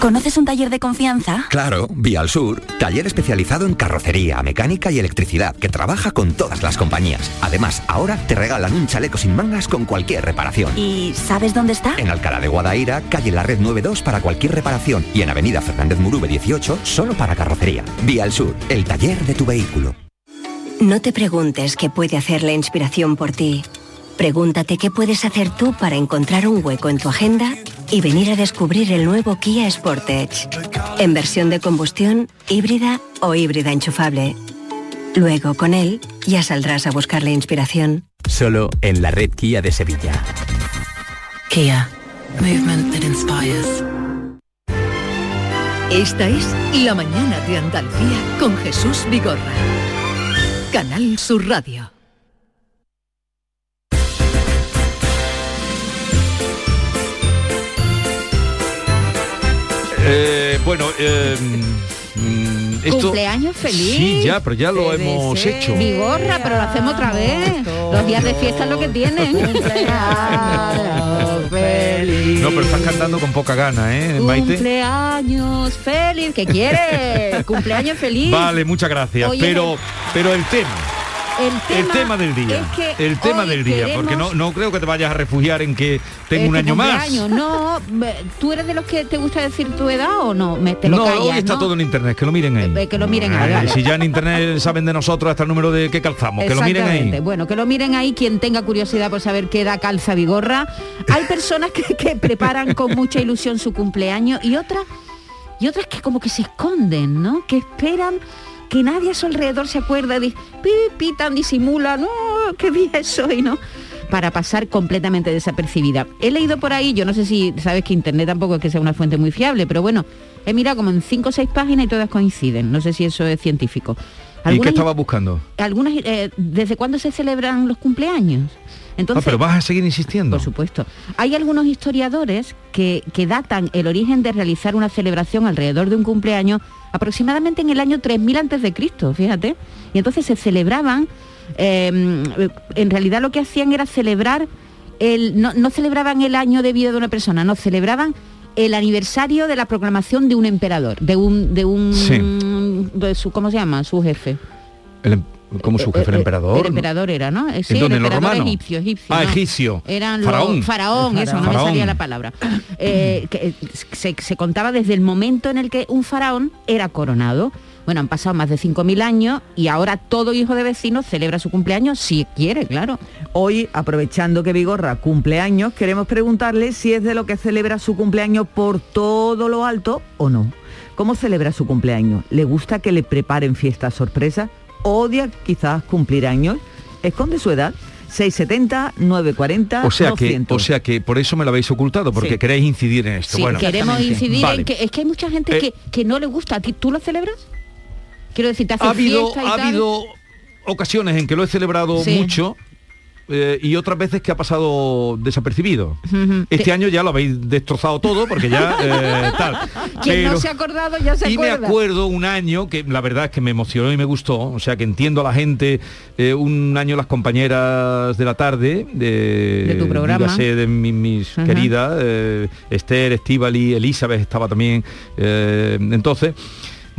¿Conoces un taller de confianza? Claro, Vía al Sur, taller especializado en carrocería, mecánica y electricidad, que trabaja con todas las compañías. Además, ahora te regalan un chaleco sin mangas con cualquier reparación. ¿Y sabes dónde está? En Alcalá de Guadaira, calle La Red 92 para cualquier reparación y en Avenida Fernández Murube 18 solo para carrocería. Vía al Sur, el taller de tu vehículo. No te preguntes qué puede hacer la inspiración por ti. Pregúntate qué puedes hacer tú para encontrar un hueco en tu agenda y venir a descubrir el nuevo Kia Sportage. En versión de combustión, híbrida o híbrida enchufable. Luego, con él, ya saldrás a buscar la inspiración. Solo en la red Kia de Sevilla. Kia. Movement that inspires. Esta es La Mañana de Andalucía con Jesús Vigorra. Canal Sur Radio. Eh, bueno, eh, mm, esto... Cumpleaños feliz. Sí, ya, pero ya lo hemos hecho. Vigorra, pero lo hacemos otra vez. Los días de fiesta es lo que tienen. No, pero estás cantando con poca gana, ¿eh, Maite? Cumpleaños feliz. ¿Qué quieres? Cumpleaños feliz. Vale, muchas gracias. Oye, pero, pero el tema. El tema, El tema del día. es que el tema del día, porque no, no creo que te vayas a refugiar en que tengo un Este año más. cumpleaños, No, ¿tú eres de los que te gusta decir tu edad o no? Me, te lo no, callas, hoy está ¿no? todo en internet, que lo miren ahí. Eh, que lo miren ahí, Eh, vale. Si ya en internet saben de nosotros hasta el número de que calzamos, que lo miren ahí. Bueno, que lo miren ahí quien tenga curiosidad por saber qué edad calza Vigorra. Hay personas que, que preparan con mucha ilusión su cumpleaños y otras y otras que como que se esconden, ¿no? Que esperan que nadie a su alrededor se acuerde de pi, pitan, disimulan, no, qué bien soy, ¿no? para pasar completamente desapercibida. He leído por ahí, yo no sé si sabes que internet tampoco es que sea una fuente muy fiable, pero bueno, he mirado como en cinco o seis páginas y todas coinciden. No sé si eso es científico. ¿Y qué estaba buscando? algunas eh, desde cuándo se celebran los cumpleaños entonces ah, pero vas a seguir insistiendo. por supuesto hay algunos historiadores que, que datan el origen de realizar una celebración alrededor de un cumpleaños aproximadamente en el año 3000 antes de Cristo fíjate. Y entonces se celebraban eh, en realidad lo que hacían era celebrar el no, no celebraban el año de vida de una persona no celebraban el aniversario de la proclamación de un emperador de un de un Sí. de su cómo se llama su jefe. El em- como su jefe, el eh, emperador. El emperador era, ¿no? Eh, Sí, ¿En dónde, el emperador egipcio, egipcio. Ah, ¿no? egipcio. Eran Faraón. los faraón, eso, no me salía la palabra. Eh, que, eh, se, se contaba desde el momento en el que un faraón era coronado. Bueno, han pasado más de 5.000 años y ahora todo hijo de vecino celebra su cumpleaños si quiere, claro. Hoy, aprovechando que Vigorra cumple años, queremos preguntarle si es de lo que celebra su cumpleaños por todo lo alto o no. ¿Cómo celebra su cumpleaños? ¿Le gusta que le preparen fiestas sorpresas? ¿Odia quizás cumplir años? ¿Esconde su edad? 670 940 O sea, que, 200. o sea que por eso me lo habéis ocultado, porque Sí. queréis incidir en esto. Sí, bueno, queremos incidir Vale. en que es que hay mucha gente Eh, que, que no le gusta. ¿A ti tú lo celebras? Quiero decir, te haces ha habido, fiesta y ha tal. habido ocasiones en que lo he celebrado Sí. mucho eh, y otras veces que ha pasado desapercibido. Este Te- año ya lo habéis destrozado todo porque ya eh, tal. Quien no se ha acordado ya se y me acuerda. acuerdo un año que la verdad es que me emocionó y me gustó, o sea que entiendo a la gente, eh, un año las compañeras de la tarde, de, De tu programa. dígase de mi- mis queridas, eh, Esther, Estivali, Elizabeth estaba también, entonces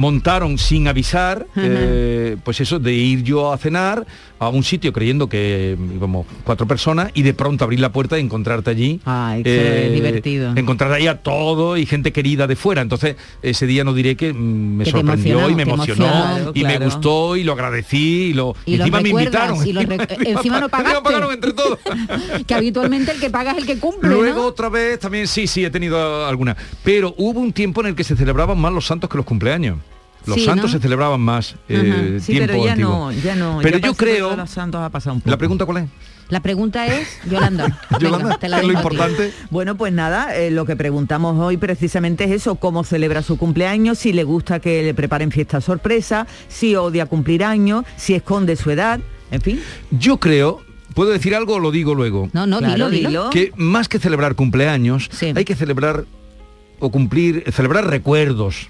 montaron sin avisar, eh, pues eso, de ir yo a cenar a un sitio creyendo que íbamos cuatro personas y de pronto abrir la puerta y encontrarte allí. eh, Ay, qué divertido. Encontrar ahí a todo y gente querida de fuera. Entonces, ese día no diré que mm, me Que sorprendió y me emocionó y me gustó y lo agradecí y lo Y encima me invitaron. y encima no pagaste. Pagaron entre todos. que habitualmente el que paga es el que cumple, Luego ¿no? otra vez también sí, sí, he tenido alguna. Pero hubo un tiempo en el que se celebraban más los santos que los cumpleaños. Los Sí, santos ¿no? se celebraban más eh, Sí, tiempo pero ya antiguo. no, ya no. Pero ya yo creo- los santos ha pasado un poco. ¿La pregunta cuál es? La pregunta es, Yolanda, Yolanda, te la ¿qué es lo importante? Bueno, pues nada, eh, lo que preguntamos hoy precisamente es eso, cómo celebra su cumpleaños, si le gusta que le preparen fiesta sorpresa, si odia cumplir años, si esconde su edad, en fin. Yo creo, ¿puedo decir algo o lo digo luego? No, no, Claro, dilo. dilo. Que más que celebrar cumpleaños, Sí. hay que celebrar o cumplir, celebrar recuerdos.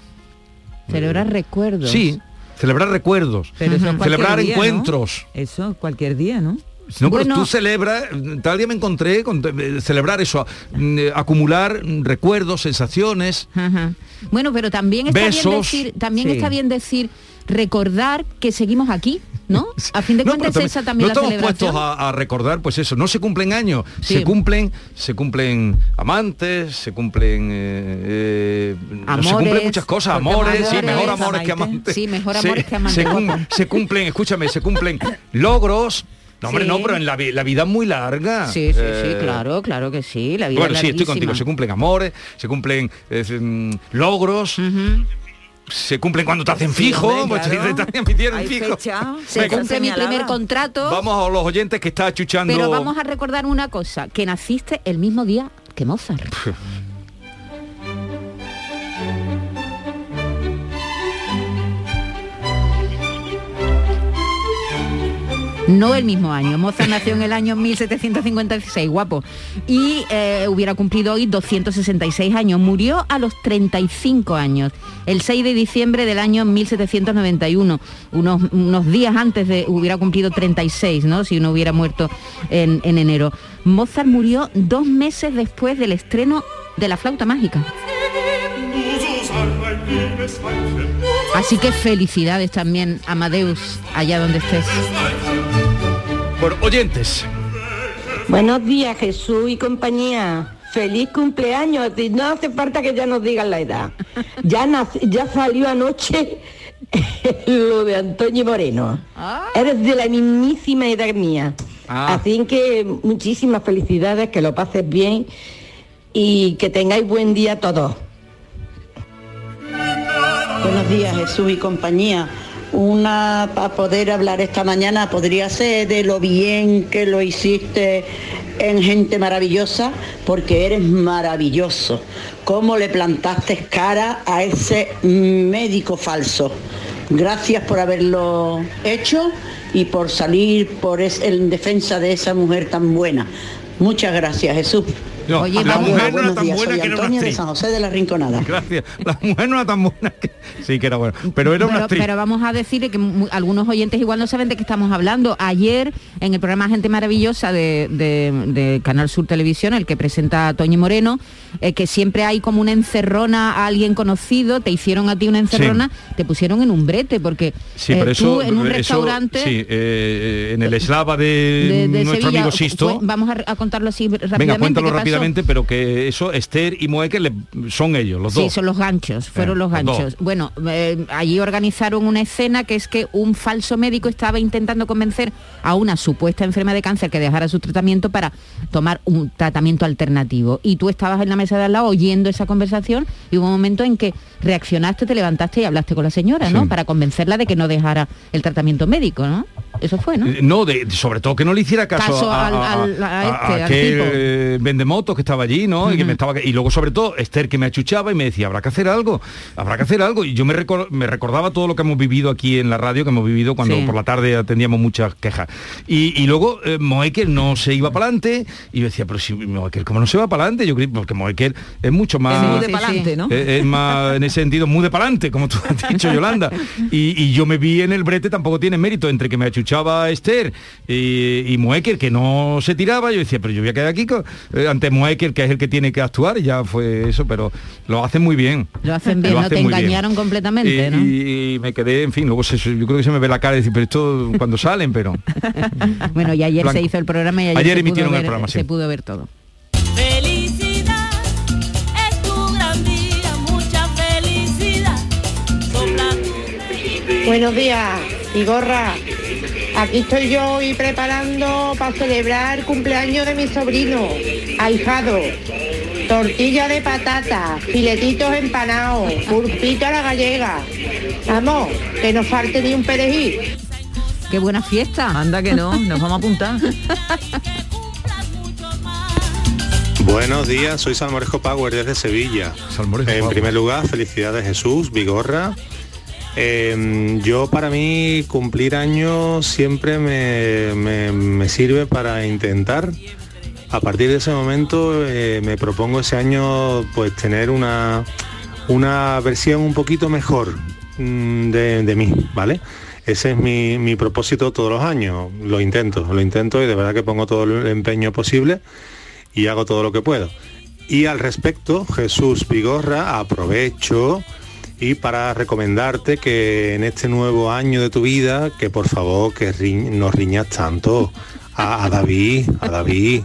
Celebrar recuerdos. Sí, celebrar recuerdos. Pero eso celebrar día, ¿no? encuentros. Eso cualquier día, ¿no? No, pero Bueno. tú celebras, tal día me encontré con eh, celebrar eso, mm, eh, acumular mm, recuerdos, sensaciones. Ajá. Bueno, pero también está bien Besos. decir, también Sí. está bien decir recordar que seguimos aquí, ¿no? A fin de No, cuentas pero esa también no la estamos puestos a, a recordar, pues eso, no se cumplen años, Sí. se cumplen, se cumplen amantes, se cumplen, eh, eh, se cumplen muchas cosas, amores, sí, mejor amores que amantes. Sí, mejor Se- amores que amantes, Se, cum- se cumplen, escúchame, se cumplen logros. No, hombre, Sí. no, pero en la, vi- la vida es muy larga. Sí, sí, sí, Eh, claro, claro que sí. La vida Bueno, es sí, estoy contigo. Se cumplen amores, se cumplen eh, mm, logros. Se cumplen cuando te hacen Sí, fijo, hombre, pues claro. te, te metieron Hay fijo. fecha, Se cumple mi primer contrato, Vamos a los oyentes que está chuchando. pero vamos a recordar una cosa, que naciste el mismo día que Mozart. No el mismo año. Mozart nació en el año 1756, guapo. Y eh, hubiera cumplido hoy 266 años. Murió a los 35 años, el 6 de diciembre del año 1791. Unos, unos días antes de hubiera cumplido 36, ¿no? Si uno hubiera muerto en, en enero. Mozart murió dos meses después del estreno de la flauta mágica. Así que felicidades también, Amadeus, allá donde estés. Bueno, oyentes. Buenos días, Jesús y compañía. Feliz cumpleaños. Y No hace falta que ya nos digan la edad. Ya, ya salió anoche lo de Antonio Moreno. Eres de la mismísima edad mía. Ah. Así que muchísimas felicidades, que lo pases bien y que tengáis buen día todos. Buenos días, Jesús y compañía. Una para poder hablar esta mañana podría ser de lo bien que lo hiciste en Gente Maravillosa, porque eres maravilloso. ¿Cómo le plantaste cara a ese médico falso? Gracias por haberlo hecho y por salir por es- en defensa de esa mujer tan buena. Muchas gracias, Jesús. No, Oye, la mujer no era tan días, buena que era una de. San José de la Rinconada. Gracias. La mujer no era tan buena que... Sí, que era buena. Pero era una pero, actriz. pero vamos a decir que algunos oyentes igual no saben de qué estamos hablando. Ayer en el programa Gente Maravillosa de, de- de Canal Sur Televisión, el que presenta Toñi Moreno, eh, que siempre hay como una encerrona a alguien conocido, te hicieron a ti una encerrona, te pusieron en un brete, porque Sí, eh, pero eso, tú en un eso, restaurante sí, eh, en el eslava de, de, nuestro Sevilla, amigo Sisto. fue- vamos a, a contarlo así rápidamente. Venga, cuéntalo ¿qué rápidamente, pero que eso, Esther y Moeque le- son ellos, los Sí, dos. son los ganchos, fueron Eh, los ganchos. Bueno, eh, allí organizaron una escena que es que un falso médico estaba intentando convencer a una supuesta enferma de cáncer que dejara su tratamiento para tomar un tratamiento alternativo. Y tú estabas en la mesa de al lado oyendo esa conversación y hubo un momento en que reaccionaste, te levantaste y hablaste con la señora, ¿no? Sí. Para convencerla de que no dejara el tratamiento médico, ¿no? Eso fue, ¿no? Eh, No, de, sobre todo que no le hiciera caso, Caso a, al- a- al- a a- este, al aquel tipo. eh, vendemotos que estaba allí, ¿no? y, que me estaba, y luego sobre todo Esther que me achuchaba y me decía, habrá que hacer algo, habrá que hacer algo. Y yo me, recor- me recordaba todo lo que hemos vivido aquí en la radio, que hemos vivido cuando Sí. por la tarde atendíamos muchas quejas. Y, y luego eh, Moekel no se iba para adelante y yo decía, pero si Moekel, ¿cómo no se va para adelante? Yo creo, porque Moekel es mucho más... Es muy de sí, pa'lante, sí. ¿no? Eh, Es más, en ese sentido, muy de pa'lante, como tú has dicho, Yolanda. Y, y yo me vi en el brete, tampoco tiene mérito, entre que me achuchaba Esther y, y Moecker, que no se tiraba, yo decía, pero yo voy a quedar aquí con- eh, ante Moecker, que es el que tiene que actuar, y ya fue eso, pero lo hacen muy bien. Lo hacen bien, Lo no te bien. engañaron completamente, Y, ¿no? y me quedé, en fin, luego se- yo creo que se me ve la cara y decir, pero esto cuando salen, pero... Bueno, y ayer Blanco. se hizo el programa y ayer, Ayer se pudo emitieron el ver- programa, sí. se pudo ver todo. Felicidad es tu gran día, mucha felicidad. Sopla Buenos días, Igorra. Aquí estoy yo y preparando para celebrar el cumpleaños de mi sobrino, ahijado. Tortilla de patata, filetitos empanados, pulpito a la gallega. Vamos, que no falte ni un perejil. Qué buena fiesta. Anda que no, nos vamos a apuntar. Buenos días, soy Salmorejo Power desde Sevilla. en primer lugar, felicidades Jesús, Vigorra. Eh, yo para mí cumplir años siempre me, me- me sirve para intentar, a partir de ese momento eh, me propongo ese año pues tener una, una versión un poquito mejor mm, de, de mí, ¿vale? Ese es mi, mi propósito todos los años, lo intento, lo intento y de verdad que pongo todo el empeño posible y hago todo lo que puedo. Y al respecto, Jesús Vigorra, aprovecho y para recomendarte que en este nuevo año de tu vida, que por favor que ri- no riñas tanto a, a David, a David.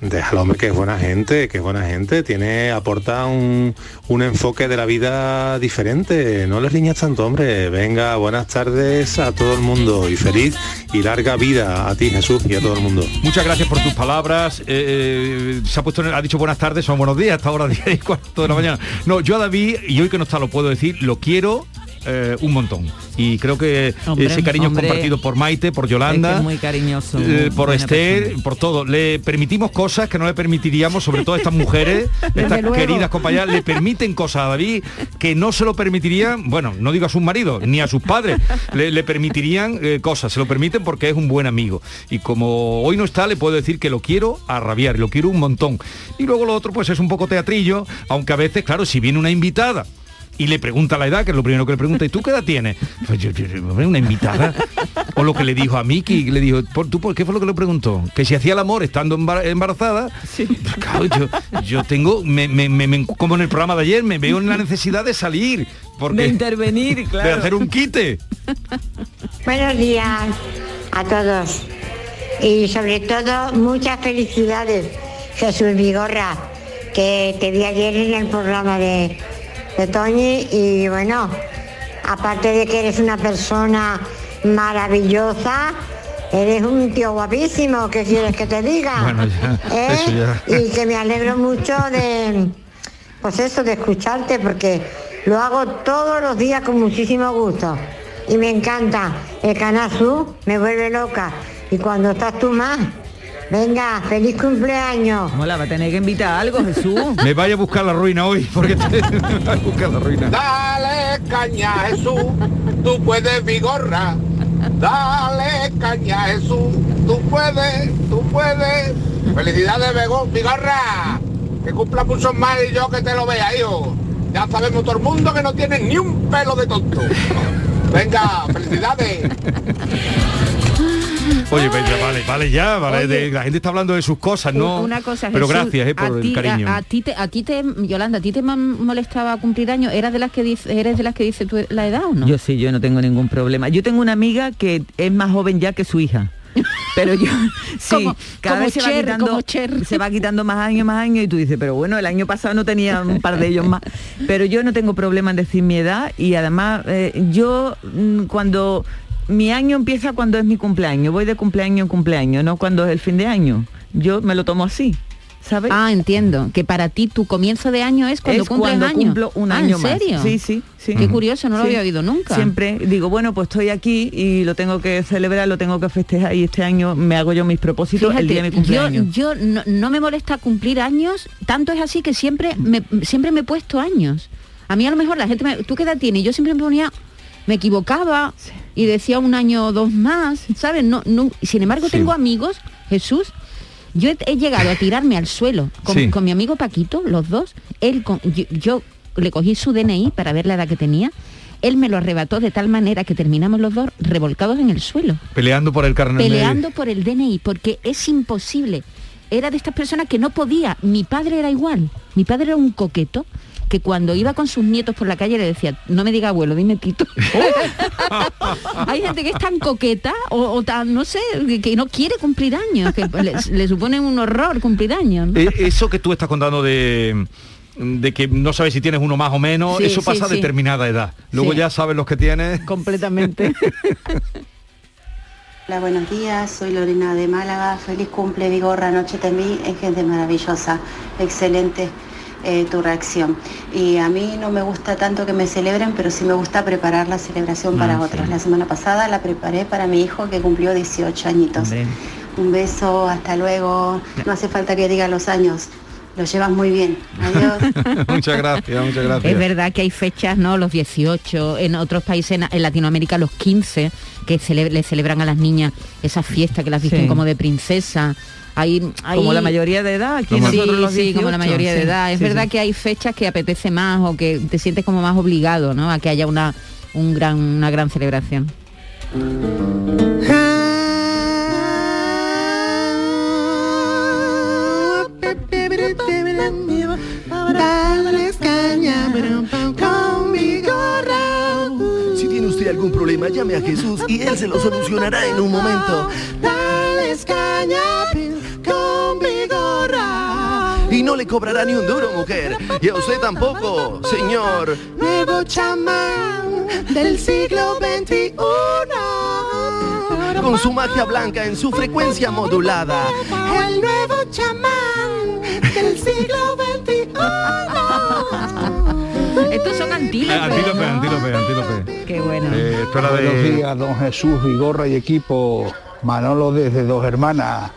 Déjalo, hombre, que es buena gente, que es buena gente, tiene, aporta un, un enfoque de la vida diferente. No les riñas tanto, hombre. Venga, buenas tardes a todo el mundo y feliz y larga vida a ti, Jesús, y a todo el mundo. Muchas gracias por tus palabras. Eh, eh, se ha puesto, ha dicho buenas tardes, son buenos días, hasta ahora 10 y de la mañana. No, yo a David, y hoy que no está lo puedo decir, lo quiero eh, un montón. Y creo que Hombre, ese cariño hombre. compartido por Maite, por Es que Yolanda. es muy cariñoso. eh, por Esther, persona. por todo. Le permitimos cosas que no le permitiríamos, sobre todo a estas mujeres, estas luego. queridas compañeras, le permiten cosas a David que no se lo permitirían, bueno, no digo a sus maridos, ni a sus padres, le, le permitirían eh, cosas, se lo permiten porque es un buen amigo. Y como hoy no está, le puedo decir que lo quiero a rabiar, lo quiero un montón. Y luego lo otro, pues es un poco teatrillo, aunque a veces, claro, si viene una invitada, y le pregunta la edad, que es lo primero que le pregunta, ¿y tú qué edad tienes? Pues yo, yo- yo, hombre, una invitada. O lo que le dijo a Miki, que le dijo, ¿por, ¿tú por qué fue lo que le preguntó? Que si hacía el amor estando embar- embarazada. Pues, claro, yo, yo tengo, me- me- me- me- como en el programa de ayer, me veo en la necesidad de salir. Porque, De intervenir, claro. De hacer un quite. Buenos días a todos y sobre todo muchas felicidades Jesús Vigorra que te vi ayer en el programa de, de Toñi y bueno, aparte de que eres una persona maravillosa, eres un tío guapísimo, ¿qué quieres que te diga? Bueno, ya, ¿Eh? eso ya. Y que me alegro mucho de, pues eso, de escucharte, porque lo hago todos los días con muchísimo gusto. Y me encanta. El Canal Sur me vuelve loca. Y cuando estás tú más, venga, feliz cumpleaños. Mola, va a tener que invitar a algo, Jesús. Me vaya a buscar la ruina hoy, porque te, me a buscar la ruina. Dale caña Jesús, tú puedes vigorra. Dale caña Jesús, tú puedes, tú puedes. Felicidades Bego- vigorra. Que cumpla muchos más y yo que te lo vea, hijo. Ya sabemos todo el mundo que no tienes ni un pelo de tonto. Venga, felicidades. Oye, vale, vale ya, vale. de- la gente está hablando de sus cosas, ¿no? Una cosa, Pero Jesús, gracias eh, por a el cariño. A, a ti te, a ti te, Yolanda, ¿a ti te molestaba cumplir años? ¿Eras de las que dice, eres de las que dice tu, la edad o no? Yo sí, yo no tengo ningún problema. Yo tengo una amiga que es más joven ya que su hija. Pero yo sí, Como- cada como vez se va, quitando, como Cher. se va quitando más años, más años y tú dices, pero bueno, el año pasado no tenía un par de ellos más. Pero yo no tengo problema en decir mi edad y además eh, yo mm, cuando mi año empieza cuando es mi cumpleaños, voy de cumpleaños en cumpleaños, no cuando es el fin de año. Yo me lo tomo así. ¿Sabes? Ah, entiendo. Que para ti tu comienzo de año es cuando Es cumples cuando cumplo un Ah, año ¿en más. serio? Sí, sí, sí. Qué curioso, no lo había oído nunca. Siempre digo, bueno, pues estoy aquí y lo tengo que celebrar, lo tengo que festejar y este año me hago yo mis propósitos el día de mi yo, cumpleaños. yo no, no me molesta cumplir años, tanto es así que siempre me, siempre me he puesto años. A mí a lo mejor la gente me, ¿tú qué edad tienes? Yo siempre me ponía, me equivocaba y decía un año o dos más, ¿sabes? No, no, sin embargo Sí. tengo amigos, Jesús, yo he, he llegado a tirarme al suelo con, Sí. con mi amigo Paquito, los dos, él con, yo, yo le cogí su DNI para ver la edad que tenía, él me lo arrebató de tal manera que terminamos los dos revolcados en el suelo Peleando por el carnet. peleando por el DNI, porque es imposible. Era de estas personas que no podía. Mi padre era igual. Mi padre era un coqueto que cuando iba con sus nietos por la calle le decía, no me diga abuelo, dime Tito. Hay gente que es tan coqueta o, o tan, no sé, que, que no quiere cumplir años, que le, le supone un horror cumplir años. ¿no? Eh, eso que tú estás contando de de que no sabes si tienes uno más o menos, Sí, eso sí, pasa a sí. determinada edad. Luego Sí. ya sabes los que tienes. Completamente. Hola, buenos días. Soy Lorena de Málaga. Feliz cumple, Vigorra. Anoche te vi. Es gente maravillosa. Excelente eh, tu reacción. Y a mí no me gusta tanto que me celebren, pero sí me gusta preparar la celebración para Ah, otros. La semana pasada la preparé para mi hijo que cumplió 18 añitos. Un beso, hasta luego. No hace falta que diga los años. Lo llevas muy bien. Adiós. muchas gracias, muchas gracias. Es verdad que hay fechas, ¿no? Los 18, en otros países, en, Latinoamérica los 15, que cele- le celebran a las niñas esas fiestas que las visten Sí. como de princesa. Hay, hay- Como la mayoría de edad, aquí sí, los sí, como la 18, mayoría de sí, edad. Es sí, verdad sí. que hay fechas que apetece más o que te sientes como más obligado, ¿no? A que haya una, un gran, una gran celebración. Si tiene usted algún problema, llame a Jesús y Él se lo solucionará en un momento. Dales caña no le cobrará ni un duro, mujer. Y a usted tampoco, señor. Nuevo chamán del siglo XXI. Con su magia blanca en su frecuencia modulada. El nuevo chamán del siglo XXI. Estos son Eh, antílopes. Antílope, ¿no? antílope, antílope. Qué bueno. Eh, esto era Buenos de... días, don Jesús Vigorra y equipo. Manolo desde Dos Hermanas.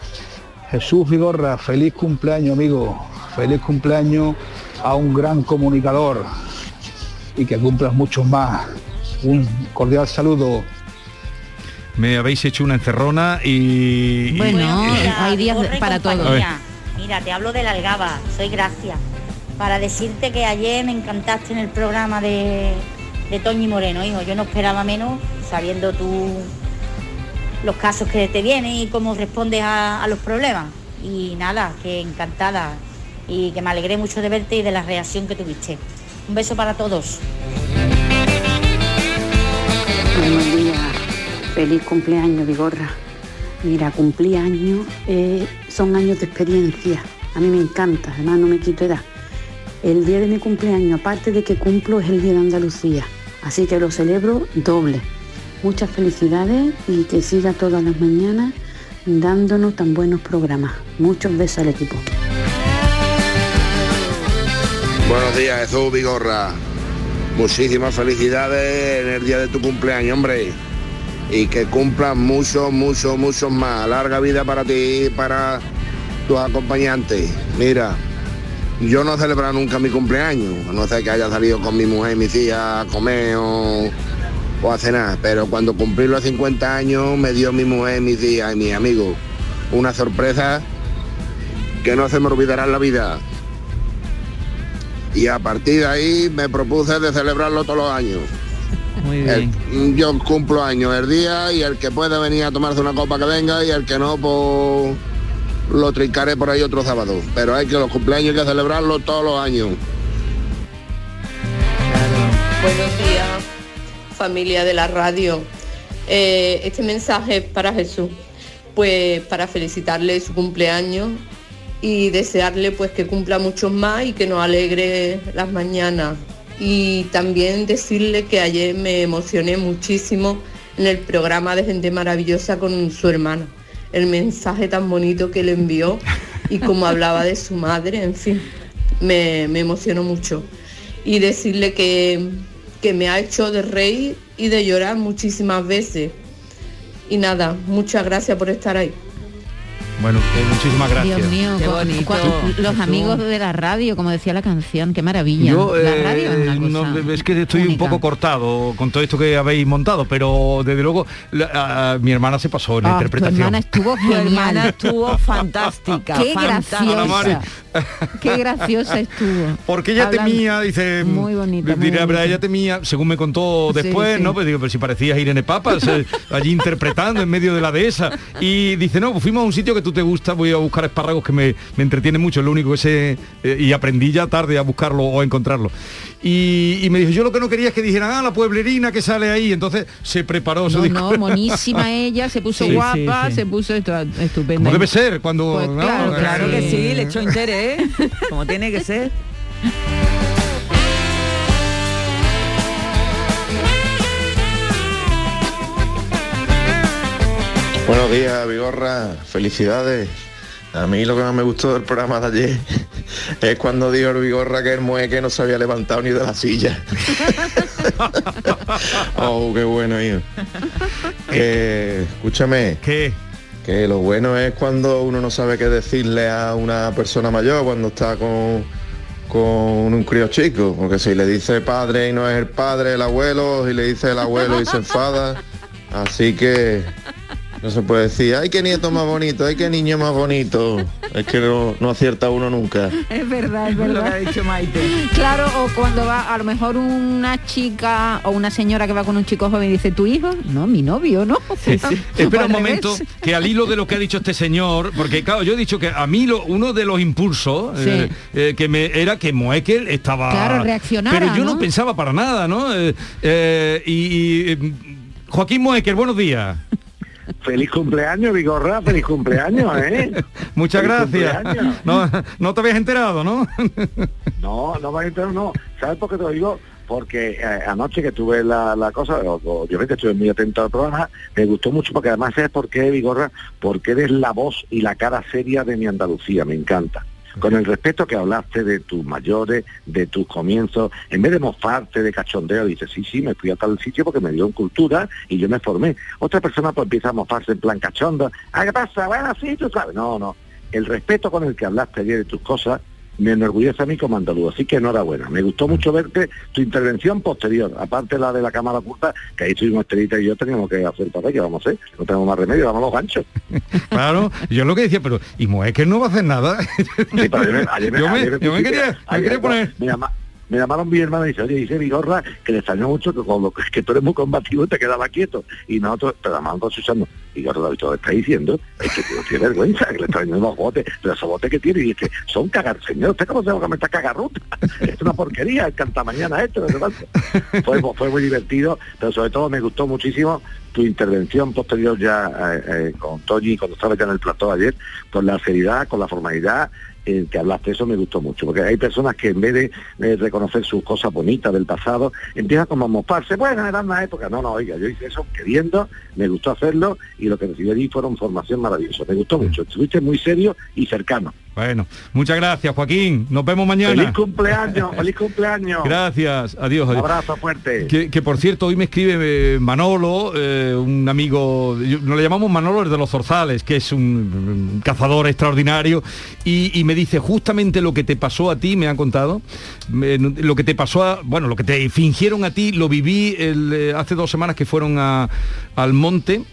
Jesús Vigorra, feliz cumpleaños, amigo. Feliz cumpleaños a un gran comunicador y que cumplas muchos más. Un cordial saludo. Me habéis hecho una encerrona y... y- Bueno, Mira, hay días para todo. Mira, te hablo de la Algaba, soy Gracia. Para decirte que ayer me encantaste en el programa de, de Toñi Moreno, hijo. Yo no esperaba menos, sabiendo tú los casos que te vienen y cómo respondes a, a los problemas. Y nada, que encantada y que me alegré mucho de verte y de la reacción que tuviste. Un beso para todos. Buenos días, feliz cumpleaños, Vigorra. Mira, cumplí años, eh, son años de experiencia. A mí me encanta, además no me quito edad. El día de mi cumpleaños, aparte de que cumplo, es el día de Andalucía. Así que lo celebro doble. Muchas felicidades y que siga todas las mañanas dándonos tan buenos programas. Muchos besos al equipo. Buenos días, Jesús Vigorra. Muchísimas felicidades en el día de tu cumpleaños, hombre. Y que cumplan muchos, muchos, muchos más. Larga vida para ti y para tus acompañantes. Mira, yo no he nunca mi cumpleaños, no sé que haya salido con mi mujer y mis hijas a comer o, o a cenar, pero cuando cumplí los 50 años me dio mi mujer, mis hijas y mis amigos una sorpresa que no se me olvidará en la vida. Y a partir de ahí me propuse de celebrarlo todos los años. Muy El- yo cumplo años el día y el que pueda venir a tomarse una copa que venga y el que no, pues lo trincaré por ahí otro sábado. Pero hay que los cumpleaños hay que celebrarlos todos los años. Buenos días, familia de la radio. Eh, este mensaje es para Jesús, pues para felicitarle su cumpleaños y desearle pues que cumpla muchos más y que nos alegre las mañanas. Y también decirle que ayer me emocioné muchísimo en el programa de Gente Maravillosa con su hermana. El mensaje tan bonito que le envió y como hablaba de su madre, en fin, me, me emocionó mucho. Y decirle que, que me ha hecho de reír y de llorar muchísimas veces. Y nada, muchas gracias por estar ahí. Bueno, eh, muchísimas gracias. Dios mío, Qué bonito. los amigos de la radio, como decía la canción, qué maravilla. Yo, la eh, radio es una cosa. no, es que estoy un poco cortado con todo esto que habéis montado, pero desde luego la- a- mi hermana se pasó en la Ah, tu interpretación. hermana estuvo Tu hermana genial. estuvo fantástica. Qué fantástica. graciosa. Qué graciosa estuvo. Porque ella Hablando- temía, dice, Muy bonita, muy diré, la verdad, bonita. ella temía, según me contó después, sí. ¿no? Pues digo, pero si parecías Irene Papas, eh, allí interpretando en medio de la dehesa. Y dice, no, pues fuimos a un sitio que tú te gusta, voy a buscar espárragos que me, me entretienen mucho, es lo único que sé, eh, y aprendí ya tarde a buscarlo o a encontrarlo. Y, y me dijo, yo lo que no quería es que dijeran, ah, la pueblerina que sale ahí, entonces se preparó, se No, dijo, no, monísima ella, se puso Sí, guapa, sí, sí. se puso esto, estupenda. como debe ser, cuando... Pues ¿no? claro, Claro que sí, le echó interés, como tiene que ser. Buenos días, Vigorra. Felicidades. A mí lo que más me gustó del programa de ayer es cuando dijo el Vigorra que el mueque no se había levantado ni de la silla. oh, qué bueno, hijo. Que, escúchame. ¿Qué? Que lo bueno es cuando uno no sabe qué decirle a una persona mayor cuando está con, con un crío chico, porque si le dice padre y no es el padre, el abuelo, y le dice el abuelo y se enfada, así que no se puede decir, ay qué nieto más bonito, ay qué niño más bonito, es que no, no acierta uno nunca. Es verdad, es Lo que verdad. ha dicho Maite. Claro, o cuando va a lo mejor una chica o una señora que va con un chico joven y dice, ¿tu hijo? No, mi novio, ¿no? Espera un momento, revés. que al hilo de lo que ha dicho este señor, porque claro, yo he dicho que a mí lo- uno de los impulsos Sí. eh, eh, que me era que Moekel estaba... Claro, reaccionara, Pero yo no, ¿no? pensaba para nada, ¿no? Eh, eh, y, y, Joaquín Moekel, buenos días. Feliz cumpleaños, Vigorra, feliz cumpleaños, ¿eh? Muchas Feliz gracias. cumpleaños. No, no te habías enterado, ¿no? No, no me entero, no. ¿Sabes por qué te lo digo? Porque eh, anoche que tuve la, la cosa, obviamente estuve muy atento al programa, me gustó mucho porque además es porque, Vigorra, porque eres la voz y la cara seria de mi Andalucía, me encanta. Con el respeto que hablaste de tus mayores, de tus comienzos, en vez de mofarte de cachondeo, dices, sí, sí, me fui a tal sitio porque me dio en cultura y yo me formé. Otra persona pues empieza a mofarse en plan cachondo, ah, ¿qué pasa? Bueno, sí, tú sabes. No, no. El respeto con el que hablaste ayer de tus cosas me enorgullece a mí como andaluz, así que enhorabuena. Me gustó mucho verte tu intervención posterior, aparte la de la cámara oculta, que ahí estuvimos Estelita y yo teníamos que hacer papel, que vamos a hacer, no tenemos más remedio, vamos a los ganchos. Claro, yo lo que decía, pero y Moekel no va a hacer nada. Sí, pero ayer me- ayer me- yo me, ayer yo me quería, me quería poner... me llamaron mi hermana y dice, oye, dice Vigorra que le extrañó mucho que, que, tú eres muy combativo y te quedaba quieto. Y nosotros, pero además escuchando, Vigorra, David, todo está diciendo, es que tiene vergüenza, que le extrañó los botes, pero esos botes que tiene, y dice, son cagar, señor, ¿usted cómo se llama que me está cagarruta? es una porquería, el cantamañana esto, no cuánto. fue, fue muy divertido, pero sobre todo me gustó muchísimo tu intervención posterior ya eh, eh, con Toñi cuando estaba ya en el plató ayer, con la seriedad, con la formalidad, eh, que hablaste, eso me gustó mucho, porque hay personas que en vez de eh, reconocer sus cosas bonitas del pasado, empiezan como a mofarse, bueno, era una época, no, no, oiga, yo hice eso queriendo, me gustó hacerlo y lo que recibí allí fueron formación maravillosa, me gustó mucho, estuviste muy serio y cercano. Bueno, muchas gracias, Joaquín. Nos vemos mañana. Feliz cumpleaños, feliz cumpleaños. Gracias, adiós. Un adiós. abrazo fuerte. Que, que, por cierto, hoy me escribe eh, Manolo, eh, un amigo, nos le llamamos Manolo el de los Zorzales, que es un, un cazador extraordinario, y, y me dice justamente lo que te pasó a ti, me han contado, me- lo que te pasó a, bueno, lo que te fingieron a ti, lo viví el, eh, hace dos semanas que fueron a- al monte.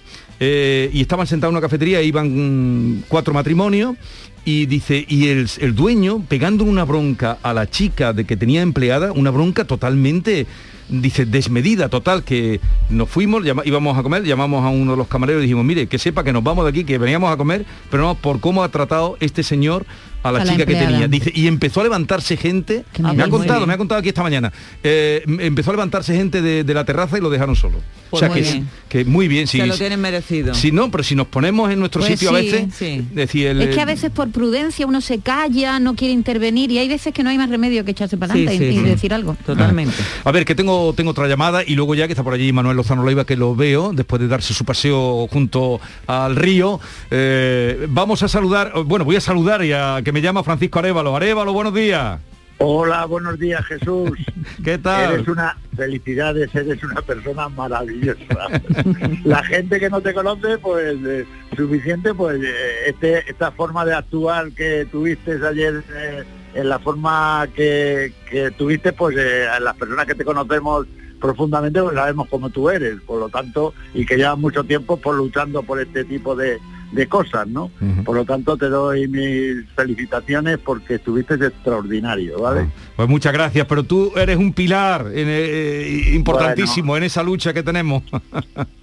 Eh, y estaban sentados en una cafetería, iban cuatro matrimonios y dice, y el, el dueño pegando una bronca a la chica de que tenía empleada, una bronca totalmente, dice, desmedida, total, que nos fuimos, íbamos a comer, llamamos a uno de los camareros y dijimos, mire, que sepa que nos vamos de aquí, que veníamos a comer, pero no por cómo ha tratado este señor a la A la chica que tenía. Dice, y empezó a levantarse gente, me ha bien, muy contado, bien. me ha contado aquí esta mañana, eh, m- empezó a levantarse gente de, de la terraza y lo dejaron solo. Pues o sea muy que, bien. que muy bien, sí. Se lo tienen merecido. Si no, pero si nos ponemos en nuestro Pues sitio sí, a veces, sí. decir el, Es que a veces por prudencia uno se calla, no quiere intervenir y hay veces que no hay más remedio que echarse para Sí, adelante y, sí, y sí. decir algo. Totalmente. A ver, que tengo, tengo otra llamada y luego ya que está por allí Manuel Lozano Leiva, que lo veo, después de darse su paseo junto al río. eh, vamos a saludar, bueno, voy a saludar y a que me llama Francisco Arevalo. Arevalo, buenos días. Hola, buenos días Jesús. ¿Qué tal? Eres una, felicidades, eres una persona maravillosa. La gente que no te conoce, pues eh, suficiente, pues eh, este, esta forma de actuar que tuviste ayer, eh, en la forma que, que tuviste, pues a las personas que te conocemos profundamente, pues sabemos cómo tú eres, por lo tanto, y que llevas mucho tiempo por luchando por este tipo de, de cosas, ¿no? Por lo tanto, te doy mis felicitaciones porque estuviste extraordinario, ¿vale? Pues muchas gracias, pero tú eres un pilar en, eh, importantísimo en esa lucha que tenemos.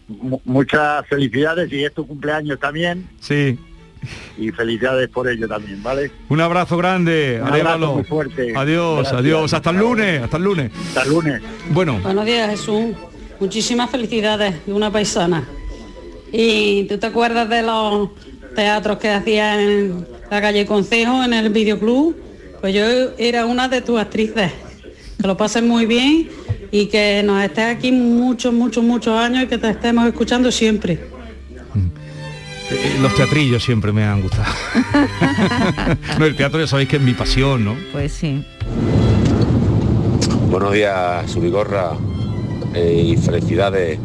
Mu- muchas felicidades y es tu cumpleaños también sí. y felicidades por ello también, ¿vale? Un abrazo grande, Un abrazo Arevalo. muy fuerte. Adiós, Gracias. adiós. Hasta el lunes, hasta el lunes. Hasta el lunes. Bueno, Buenos días, Jesús. Muchísimas felicidades de una paisana. ¿Y tú te acuerdas de los teatros que hacía en la calle Concejo, en el videoclub? Pues yo era una de tus actrices. Que lo pases muy bien y que nos estés aquí muchos, muchos, muchos años y que te estemos escuchando siempre. eh, los teatrillos siempre me han gustado. no, el teatro ya sabéis que es mi pasión, ¿no? Pues sí. Buenos días, Subigorra, eh, y felicidades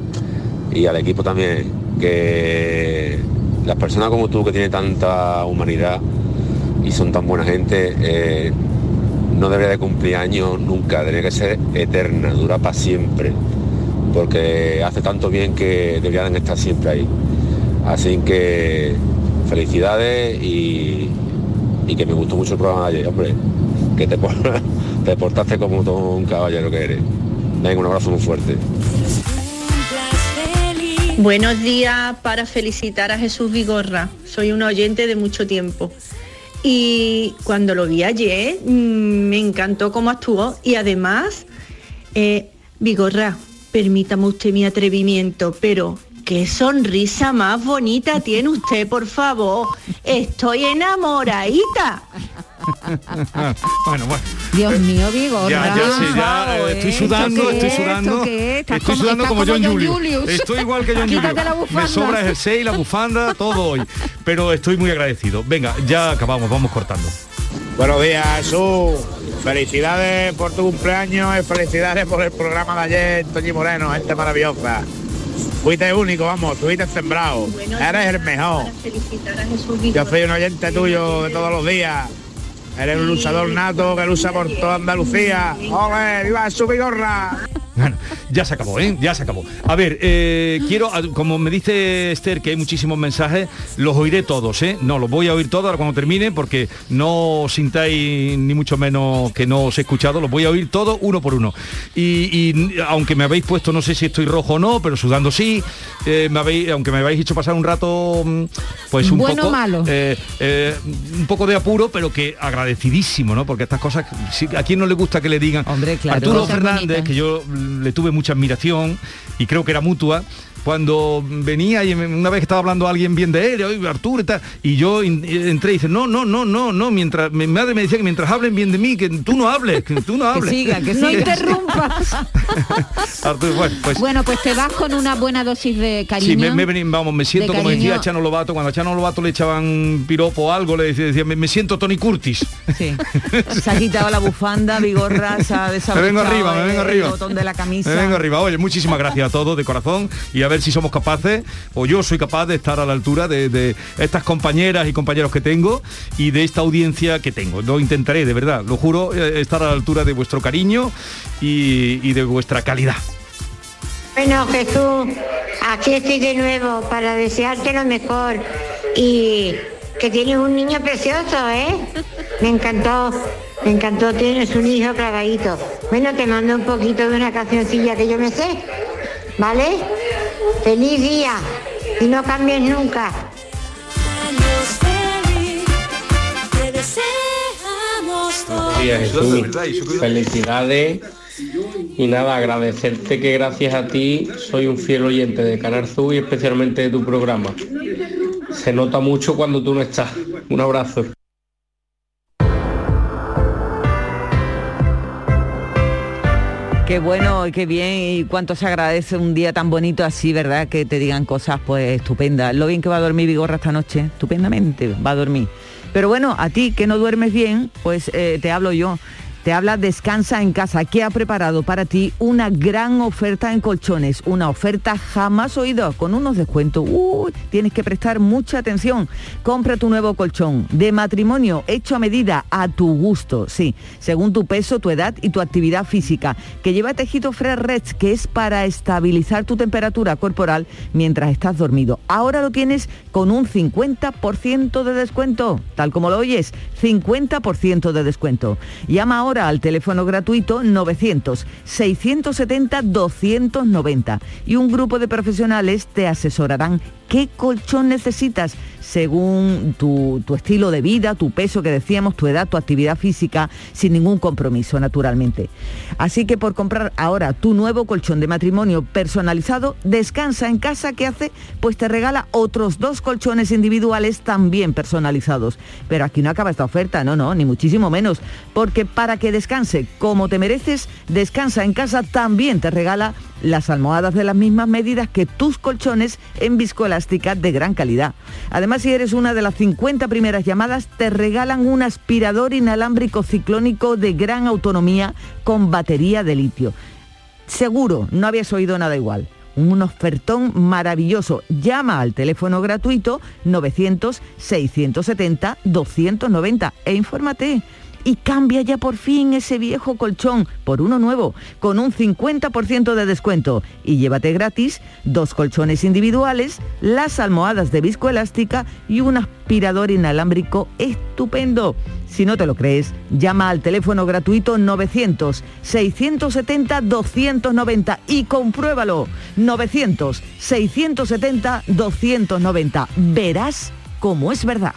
y al equipo también, que las personas como tú que tienen tanta humanidad y son tan buena gente, eh, no debería de cumplir años nunca, debería que ser eterna, dura para siempre, porque hace tanto bien que deberían estar siempre ahí. Así que felicidades y, y que me gustó mucho el programa de ayer, hombre, que te, te portaste como todo un caballero que eres. Venga, un abrazo muy fuerte. Buenos días para felicitar a Jesús Vigorra. Soy un oyente de mucho tiempo. Y cuando lo vi ayer, mm, me encantó cómo actuó. Y además, eh, Vigorra, permítame usted mi atrevimiento, pero qué sonrisa más bonita tiene usted, por favor. Estoy enamoradita. bueno, bueno. Dios mío, Vigorra. Ya, ya, sí, ya, eh, estoy sudando, estoy sudando. Estoy como- sudando estás como John John Julius. Julius. Estoy igual que John Julius. La Me sobra el jersey, la bufanda, todo hoy. Pero estoy muy agradecido. Venga, ya acabamos, vamos cortando. Buenos días, Jesús. Felicidades por tu cumpleaños y felicidades por el programa de ayer, Toñi Moreno, gente maravillosa. Fuiste único, vamos, fuiste sembrado. Eres el mejor. Felicitar a Jesús Yo soy un oyente tuyo de todos los días. Eres un luchador nato que lucha por toda Andalucía. ¡Ole! ¡Viva su vigorra! Bueno, ya se acabó, ¿eh? Ya se acabó. A ver, eh, quiero, como me dice Esther, que hay muchísimos mensajes, los oiré todos, ¿eh? No, los voy a oír todos ahora cuando termine, porque no os sintáis ni mucho menos que no os he escuchado, los voy a oír todos uno por uno. Y, y, aunque me habéis puesto, no sé si estoy rojo o no, pero sudando sí, eh, me habéis, aunque me habéis hecho pasar un rato, mm, pues un Bueno poco... malo. eh, eh, un poco de apuro, pero que agradecidísimo, ¿no? Porque estas cosas, si- ¿a quién no le gusta que le digan? claro. Arturo Fernández, bonitas. que yo le tuve mucha admiración y creo que era mutua, cuando venía y una vez que estaba hablando alguien bien de él, "Oye, Arturo y tal, y yo entré y dice, no, no, no, no, no, mientras, mi madre me decía que mientras hablen bien de mí, que tú no hables, que tú no hables. siga, que No interrumpas. Arturo, bueno, pues Bueno, pues te vas con una buena dosis de cariño. Sí, me, me vamos, me siento de como decía. Chano Lobato, cuando a Chano Lobato le echaban piropo o algo, le decía, decía, me, me siento Tony Curtis. Se ha quitado la bufanda, Vigorra, se ha Me vengo arriba, me el- vengo el arriba. botón de la camisa. Me vengo arriba. Oye, muchísimas gracias a todos de corazón y a ver si somos capaces, o yo soy capaz de estar a la altura de, de estas compañeras y compañeros que tengo y de esta audiencia que tengo. Lo intentaré, de verdad, lo juro, eh, estar a la altura de vuestro cariño y, y de vuestra calidad. Bueno, Jesús, aquí estoy de nuevo para desearte lo mejor y que tienes un niño precioso, ¿eh? Me encantó, me encantó, tienes un hijo clavadito. Bueno, te mando un poquito de una cancioncilla que yo me sé, ¿vale? Feliz día y no cambies nunca. Buenos días, Jesús. Felicidades. Y nada, agradecerte que gracias a ti soy un fiel oyente de Canal Sur y especialmente de tu programa. Se nota mucho cuando tú no estás. Un abrazo. Qué bueno qué bien y cuánto se agradece un día tan bonito así, ¿verdad? Que te digan cosas pues estupendas. Lo bien que va a dormir Vigorra esta noche, estupendamente va a dormir. Pero bueno, a ti que no duermes bien, pues eh, te hablo yo. Te habla Descansa en casa, que ha preparado para ti una gran oferta en colchones, una oferta jamás oída, con unos descuentos. Uy, tienes que prestar mucha atención. Compra tu nuevo colchón de matrimonio hecho a medida, a tu gusto, sí, según tu peso, tu edad y tu actividad física, que lleva tejido Fresh Reds, que es para estabilizar tu temperatura corporal mientras estás dormido. Ahora lo tienes con un 50% de descuento, tal como lo oyes, 50% de descuento. Llama ahora al teléfono gratuito 900-670-290 y un grupo de profesionales te asesorarán qué colchón necesitas según tu, tu estilo de vida, tu peso que decíamos, tu edad, tu actividad física, sin ningún compromiso, naturalmente. Así que por comprar ahora tu nuevo colchón de matrimonio personalizado, descansa en casa, ¿qué hace? Pues te regala otros dos colchones individuales también personalizados. Pero aquí no acaba esta oferta, no, no, ni muchísimo menos, porque para que descanse como te mereces, descansa en casa también te regala las almohadas de las mismas medidas que tus colchones en viscoelástica de gran calidad. Además, si eres una de las 50 primeras llamadas, te regalan un aspirador inalámbrico ciclónico de gran autonomía con batería de litio. Seguro, no habías oído nada igual. un ofertón maravilloso. Llama al teléfono gratuito 900-670-290 e infórmate y cambia ya por fin ese viejo colchón por uno nuevo con un 50% de descuento y llévate gratis dos colchones individuales, las almohadas de viscoelástica y un aspirador inalámbrico estupendo. Si no te lo crees, llama al teléfono gratuito 900-670-290 y compruébalo. 900-670-290. Verás cómo es verdad.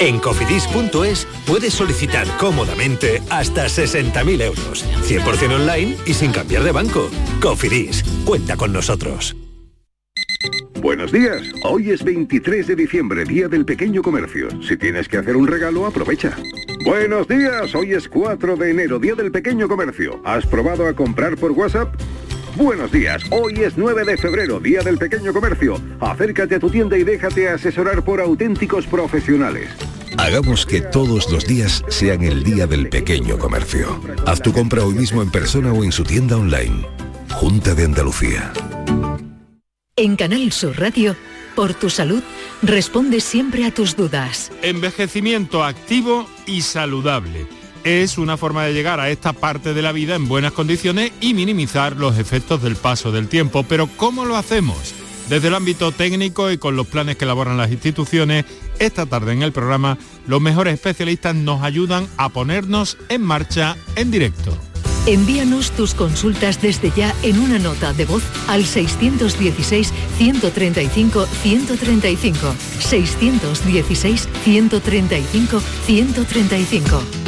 En cofidis.es puedes solicitar cómodamente hasta 60.000 euros, 100% online y sin cambiar de banco. Cofidis, cuenta con nosotros. Buenos días, hoy es 23 de diciembre, Día del Pequeño Comercio. Si tienes que hacer un regalo, aprovecha. Buenos días, hoy es 4 de enero, Día del Pequeño Comercio. ¿Has probado a comprar por WhatsApp? Buenos días, hoy es 9 de febrero, Día del Pequeño Comercio. Acércate a tu tienda y déjate asesorar por auténticos profesionales. Hagamos que todos los días sean el Día del Pequeño Comercio. Haz tu compra hoy mismo en persona o en su tienda online. Junta de Andalucía. En Canal Sur Radio, por tu salud, responde siempre a tus dudas. Envejecimiento activo y saludable. Es una forma de llegar a esta parte de la vida en buenas condiciones y minimizar los efectos del paso del tiempo. Pero ¿cómo lo hacemos? Desde el ámbito técnico y con los planes que elaboran las instituciones, esta tarde en el programa los mejores especialistas nos ayudan a ponernos en marcha en directo. Envíanos tus consultas desde ya en una nota de voz al 616-135-135. 616-135-135.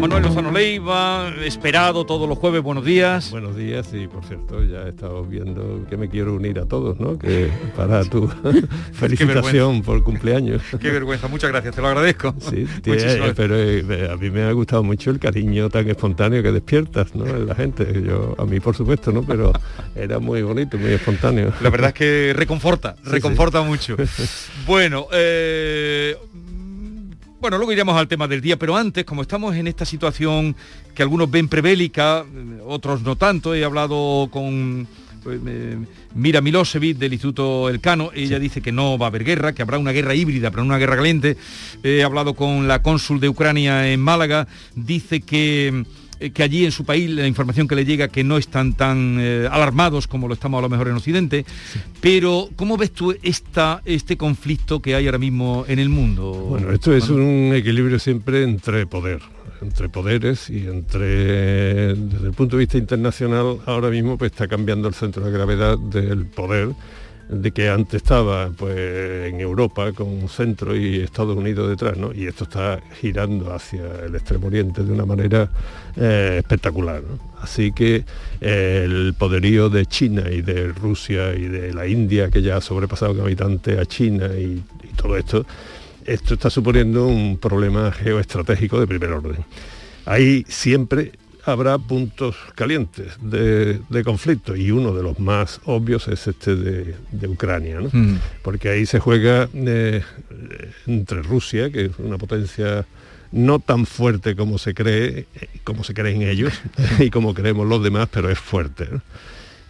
Manuel Lozano Leiva, esperado todos los jueves, buenos días. Buenos días y por cierto ya he estado viendo que me quiero unir a todos, ¿no? Que para tu felicitación por cumpleaños. Qué vergüenza, muchas gracias, te lo agradezco. Sí, tiene- pero eh, a mí me ha gustado mucho el cariño tan espontáneo que despiertas, ¿no? En la gente. Yo, a mí por supuesto, ¿no? Pero era muy bonito, muy espontáneo. La verdad es que reconforta, Sí, reconforta sí. mucho. Bueno, eh, bueno, luego iremos al tema del día, pero antes, como estamos en esta situación que algunos ven prebélica, eh, otros no tanto, he hablado con eh, Mira Milosevic del Instituto Elcano, ella dice que no va a haber guerra, que habrá una guerra híbrida, pero no una guerra caliente. He hablado con la cónsul de Ucrania en Málaga, dice que eh, que allí en su país la información que le llega que no están tan eh, alarmados como lo estamos a lo mejor en Occidente, pero ¿cómo ves tú esta, este conflicto que hay ahora mismo en el mundo? Bueno, esto es un equilibrio siempre entre poder, entre poderes y entre, desde el punto de vista internacional, ahora mismo pues está cambiando el centro de gravedad del poder de que antes estaba pues en Europa con un centro y Estados Unidos detrás, ¿no? Y esto está girando hacia el extremo oriente de una manera eh, espectacular. Así que eh, el poderío de China y de Rusia y de la India, que ya ha sobrepasado como habitante a China y todo esto, esto está suponiendo un problema geoestratégico de primer orden. Ahí siempre habrá puntos calientes de, de conflicto y uno de los más obvios es este de, de Ucrania, ¿no? Mm. porque ahí se juega eh, entre Rusia, que es una potencia no tan fuerte como se cree, como se creen ellos y como creemos los demás, pero es fuerte. ¿no?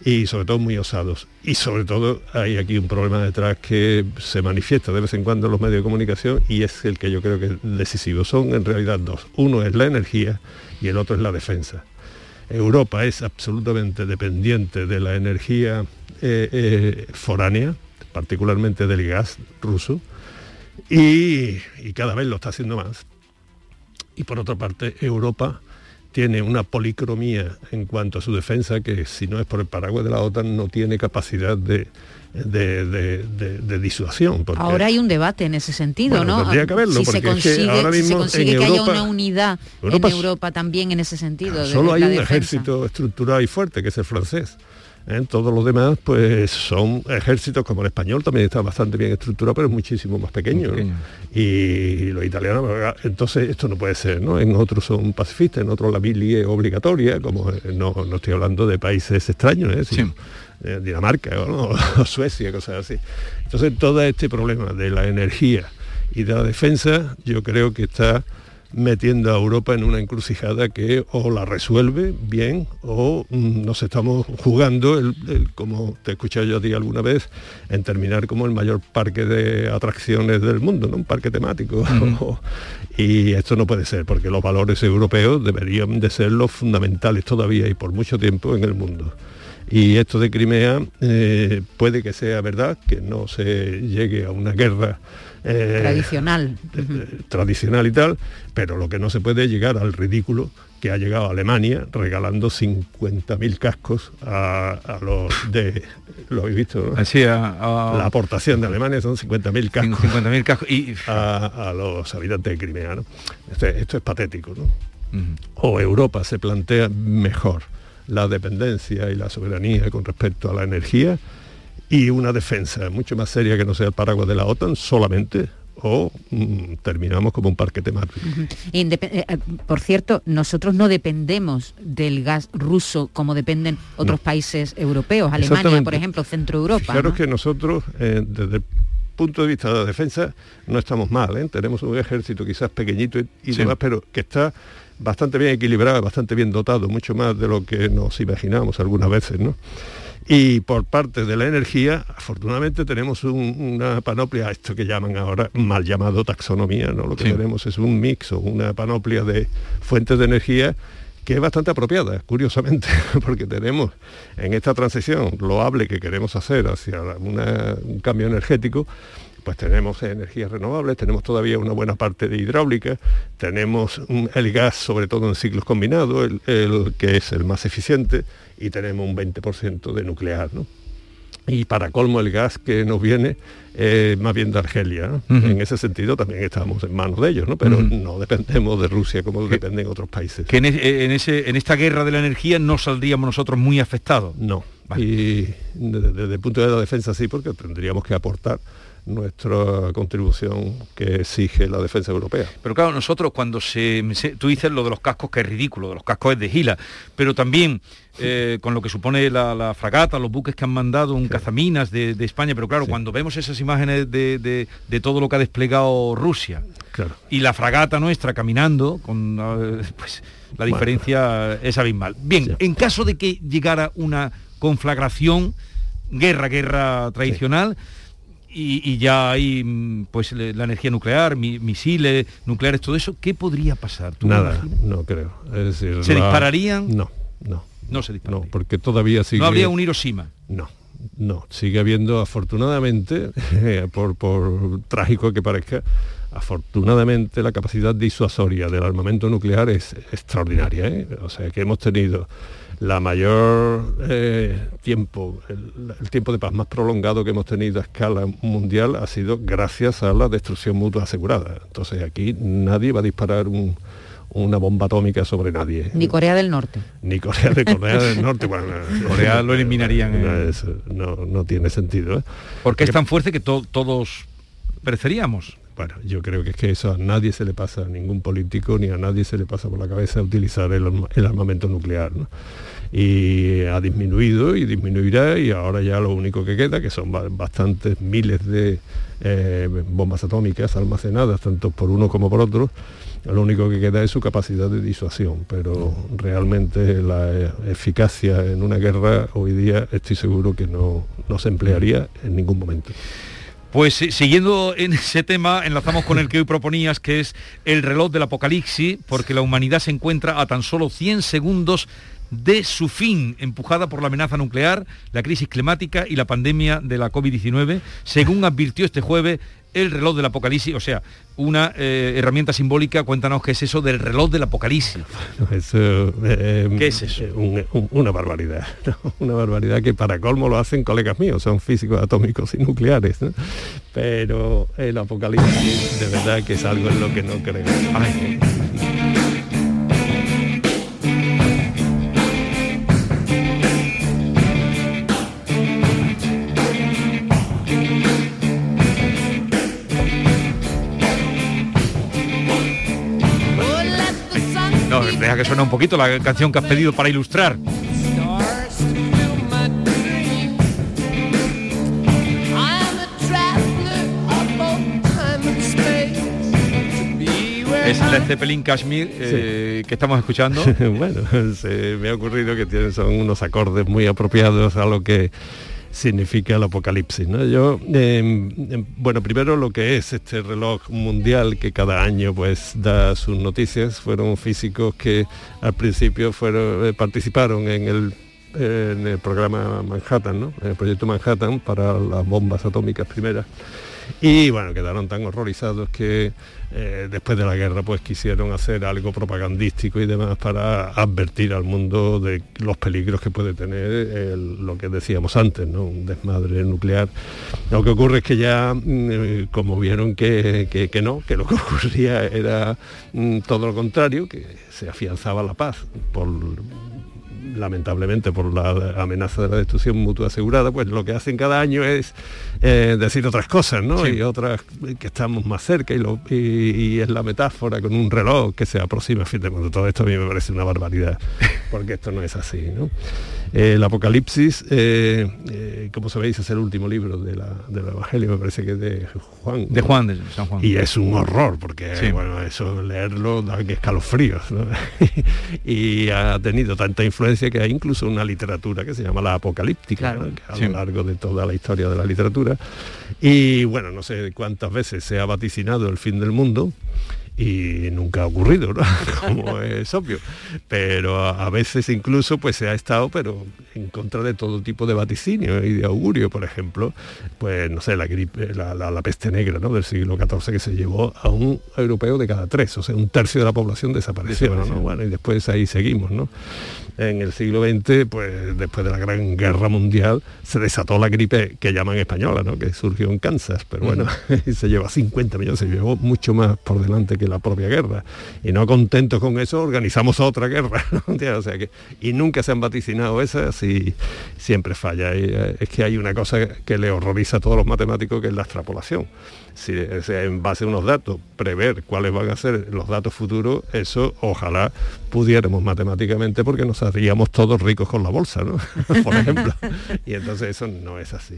Y sobre todo muy osados. Y sobre todo hay aquí un problema detrás que se manifiesta de vez en cuando en los medios de comunicación y es el que yo creo que es decisivo. Son en realidad dos. Uno es la energía y el otro es la defensa. Europa es absolutamente dependiente de la energía eh, eh, foránea, particularmente del gas ruso, y, y cada vez lo está haciendo más. Y por otra parte, Europa tiene una policromía en cuanto a su defensa que si no es por el paraguas de la OTAN no tiene capacidad de, de, de- de- de disuasión. porque- Ahora hay un debate en ese sentido, Bueno, ¿no? tendría que haberlo, si se porque es que consigue, ahora si se mismo consigue en que Europa- haya una unidad Europa en Europa también en ese sentido. de Solo hay un defensa. ejército estructurado y fuerte, que es el francés. ¿Eh? Todos los demás, pues son ejércitos como el español, también está bastante bien estructurado, pero es muchísimo más pequeño. Y los italianos, entonces esto no puede ser, ¿no? En otros son pacifistas, en otros la mili es obligatoria, como eh, no, no estoy hablando de países extraños, ¿eh? sino, eh, Dinamarca ¿no? o Suecia, cosas así. Entonces todo este problema de la energía y de la defensa, yo creo que está metiendo a Europa en una encrucijada que o la resuelve bien o mm, nos estamos jugando, el- el- como te he escuchado yo a ti alguna vez, en terminar como el mayor parque de atracciones del mundo, ¿no? un parque temático. y esto no puede ser, porque los valores europeos deberían de ser los fundamentales todavía y por mucho tiempo en el mundo. Y esto de Crimea eh, puede que sea verdad, que no se llegue a una guerra eh, Tradicional. tradicional y tal, pero lo que no se puede llegar al ridículo que ha llegado Alemania regalando 50.000 cascos a, a los de... Lo habéis visto, ¿no? Así, a- a- La aportación de Alemania son 50.000 cascos. 50.000 cascos y... A, a los habitantes de Crimea, ¿no? Esto, esto es patético, ¿no? O Europa se plantea mejor la dependencia y la soberanía con respecto a la energía y una defensa mucho más seria que no sea el paraguas de la OTAN solamente o mm, terminamos como un parque temático. Eh, por cierto, nosotros no dependemos del gas ruso como dependen otros países europeos, Alemania, por ejemplo, Centro Europa. Fijaros ¿no? que nosotros, eh, desde el punto de vista de la defensa, no estamos mal. ¿eh? Tenemos un ejército quizás pequeñito y, y Sí. demás, pero que está bastante bien equilibrado, bastante bien dotado, mucho más de lo que nos imaginamos algunas veces. ¿no? Y por parte de la energía, afortunadamente tenemos un- una panoplia, esto que llaman ahora mal llamado taxonomía, ¿no? Lo que Sí. tenemos es un mix o una panoplia de fuentes de energía que es bastante apropiada, curiosamente, porque tenemos en esta transición loable que queremos hacer hacia una- un cambio energético, pues tenemos energías renovables, tenemos todavía una buena parte de hidráulica, tenemos el gas, sobre todo en ciclos combinados, el, el que es el más eficiente, y tenemos un 20% de nuclear. ¿no? y para colmo el gas que nos viene eh, más bien de Argelia. En ese sentido también estamos en manos de ellos, ¿no? pero no dependemos de Rusia como dependen otros países. Que en, e- en ese, en esta guerra de la energía no saldríamos nosotros muy afectados. No. Y desde, desde el punto de la defensa sí, porque tendríamos que aportar nuestra contribución que exige la defensa europea. Pero claro, nosotros cuando se, se- Tú dices lo de los cascos que es ridículo, de los cascos es de gila, pero también eh, con lo que supone la, la fragata, los buques que han mandado un cazaminas de, de España, pero claro, cuando vemos esas imágenes de, de- de todo lo que ha desplegado Rusia Claro. y la fragata nuestra caminando, con eh, pues la Bueno. diferencia es abismal. Bien, en caso de que llegara una conflagración, guerra, guerra tradicional, y, y ya hay mm, pues la energía nuclear, mi- misiles nucleares, todo eso, ¿qué podría pasar? ¿Tú Nada, no creo. Es decir, ¿Se la- dispararían? No, no. No se dispararían. No, porque todavía sigue... No habría un Hiroshima. No, no. Sigue habiendo, afortunadamente, por, por trágico que parezca, afortunadamente la capacidad disuasoria del armamento nuclear es extraordinaria. ¿eh? O sea que hemos tenido la mayor eh, tiempo, el, el tiempo de paz más prolongado que hemos tenido a escala mundial ha sido gracias a la destrucción mutua asegurada. Entonces aquí nadie va a disparar un- una bomba atómica sobre nadie. Ni Corea del Norte. Ni Corea de Corea del Norte. Bueno, Corea lo eliminarían, No, eh. es- no, no tiene sentido. ¿eh? Porque es tan fuerte que to- todos pereceríamos. Bueno, yo creo que es que eso a nadie se le pasa, a ningún político ni a nadie se le pasa por la cabeza utilizar el, arma- el armamento nuclear. ¿no? Y ha disminuido y disminuirá y ahora ya lo único que queda, que son ba- bastantes miles de eh, bombas atómicas almacenadas, tanto por uno como por otro, lo único que queda es su capacidad de disuasión, pero realmente la eficacia en una guerra hoy día estoy seguro que no, no se emplearía en ningún momento. Pues siguiendo en ese tema, enlazamos con el que hoy proponías, que es el reloj del apocalipsis, porque la humanidad se encuentra a tan solo 100 segundos de su fin, empujada por la amenaza nuclear, la crisis climática y la pandemia de la COVID-19, según advirtió este jueves el reloj del apocalipsis, o sea, una eh, herramienta simbólica, cuéntanos qué es eso del reloj del apocalipsis. Eso, eh, ¿Qué es eso? eh, un- un- una barbaridad, ¿no? una barbaridad que para colmo lo hacen colegas míos, son físicos atómicos y nucleares, ¿no? pero el apocalipsis de verdad que es algo en lo que no creo. Deja que suena un poquito la canción que has pedido para ilustrar. Es Led Zeppelin Kashmir eh, que estamos escuchando. bueno, se me ha ocurrido que tienen, son unos acordes muy apropiados a lo que significa el apocalipsis. ¿no? Yo, eh, eh, bueno, primero lo que es este reloj mundial que cada año pues da sus noticias, fueron físicos que al principio fueron, eh, participaron en el, en el programa Manhattan, ¿no? en el proyecto Manhattan para las bombas atómicas primeras. Y bueno, quedaron tan horrorizados que eh, después de la guerra pues quisieron hacer algo propagandístico y demás para advertir al mundo de los peligros que puede tener lo que decíamos antes, ¿no? Un desmadre nuclear. Lo que ocurre es que ya, mm, eh, como vieron que, que- que no, que lo que ocurría era mm, todo lo contrario, que se afianzaba la paz por lamentablemente por la amenaza de la destrucción mutua asegurada, pues lo que hacen cada año es eh, decir otras cosas, ¿no? Sí. Y otras que estamos más cerca y, lo- y- y es la metáfora con un reloj que se aproxima, en fin, de cuando todo esto a mí me parece una barbaridad, porque esto no es así, ¿no? Eh, el Apocalipsis, eh, eh, como sabéis, es el último libro de la- del Evangelio, me parece que es de Juan. De ¿no? Juan, de San Juan. Y es un horror, porque Sí. bueno, eso leerlo da que escalofríos. ¿no? y ha tenido tanta influencia que hay incluso una literatura que se llama la apocalíptica, ¿no? que a Sí. lo largo de toda la historia de la literatura. Y bueno, no sé cuántas veces se ha vaticinado el fin del mundo. Y nunca ha ocurrido, ¿no? como es obvio. Pero a, veces incluso pues se ha estado, pero en contra de todo tipo de vaticinio y de augurio, por ejemplo, pues no sé, la gripe, la, la- la peste negra ¿no? del siglo XIV que se llevó a un europeo de cada tres, o sea, un tercio de la población desapareció, ¿no? Bueno, y después ahí seguimos, ¿no? En el siglo XX, pues después de la Gran Guerra Mundial, se desató la gripe que llaman española, ¿no? Que surgió en Kansas, pero bueno, se llevó a 50 millones, se llevó mucho más por delante que la propia guerra. Y no contentos con eso, organizamos otra guerra, ¿no? O sea que, y nunca se han vaticinado esas y siempre falla. Y, eh, es que hay una cosa que le horroriza a todos los matemáticos, que es la extrapolación. Si en base a unos datos, prever cuáles van a ser los datos futuros, eso ojalá pudiéramos matemáticamente porque nos haríamos todos ricos con la bolsa, ¿no? Por ejemplo. Y entonces eso no es así.